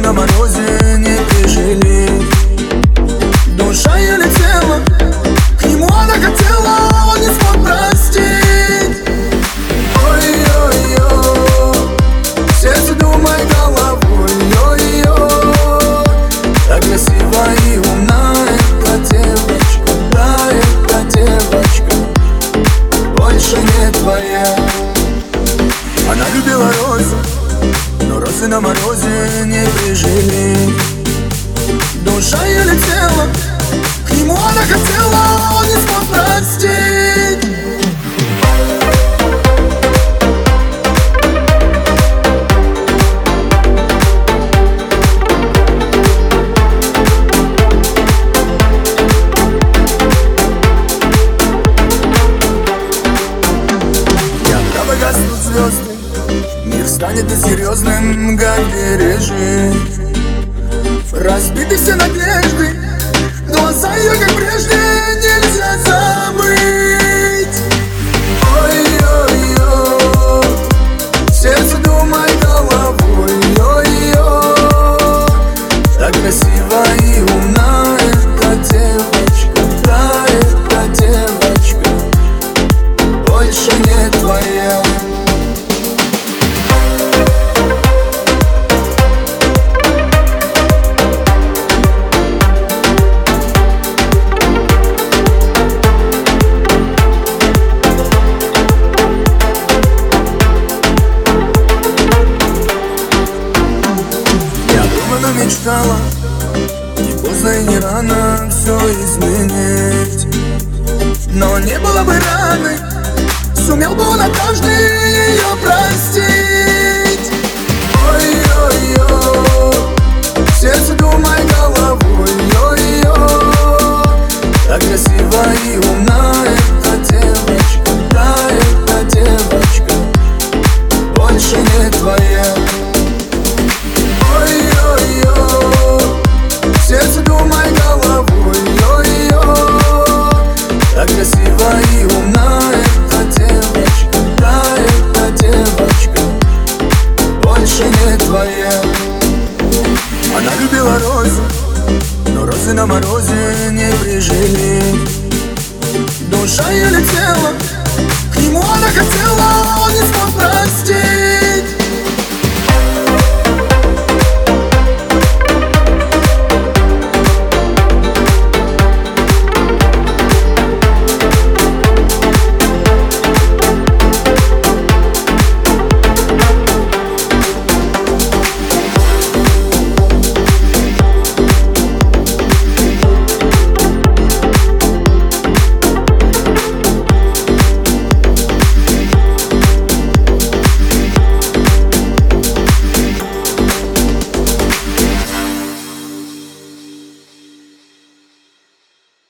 розы на морозе но розы на морозе не прижили. Душа ее летела, к нему она хотела, он не смог простить. Когда станет несерьезным, как пережить Разбиты все надежды Глаза ее, как прежде, нельзя забыть. Ой-ой-ой Сердце думай мечтала. Не поздно и не рано все изменить. Но не было бы раны Сумел бы он однажды ее море Она любила розы, но розы на морозе не прижили. Душа еле летела, к нему она хотела, он не смог простить.